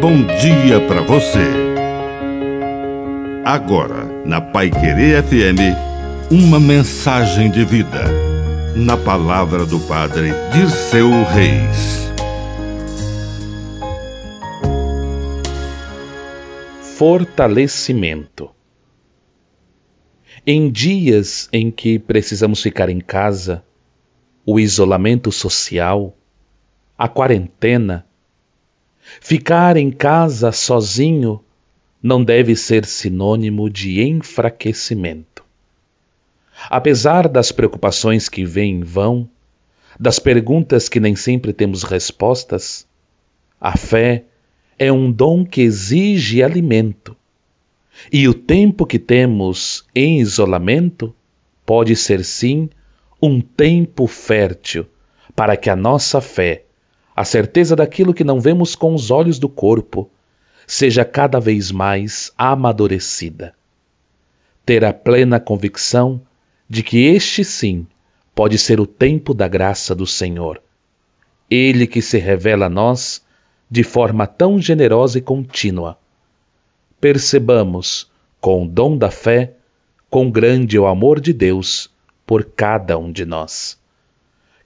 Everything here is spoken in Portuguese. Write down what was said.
bom dia para você. Agora, na Pai Querer FM, uma mensagem de vida. Na palavra do Padre Dirceu Reis. Fortalecimento. Em dias em que precisamos ficar em casa, o isolamento social, a quarentena, ficar em casa sozinho não deve ser sinônimo de enfraquecimento. Apesar das preocupações que vêm e vão, das perguntas que nem sempre temos respostas, a fé é um dom que exige alimento. E o tempo que temos em isolamento pode ser sim um tempo fértil para que a nossa fé, a certeza daquilo que não vemos com os olhos do corpo, seja cada vez mais amadurecida. Ter a plena convicção de que este sim pode ser o tempo da graça do Senhor. Ele que se revela a nós de forma tão generosa e contínua. Percebamos, com o dom da fé, quão grande é o amor de Deus por cada um de nós.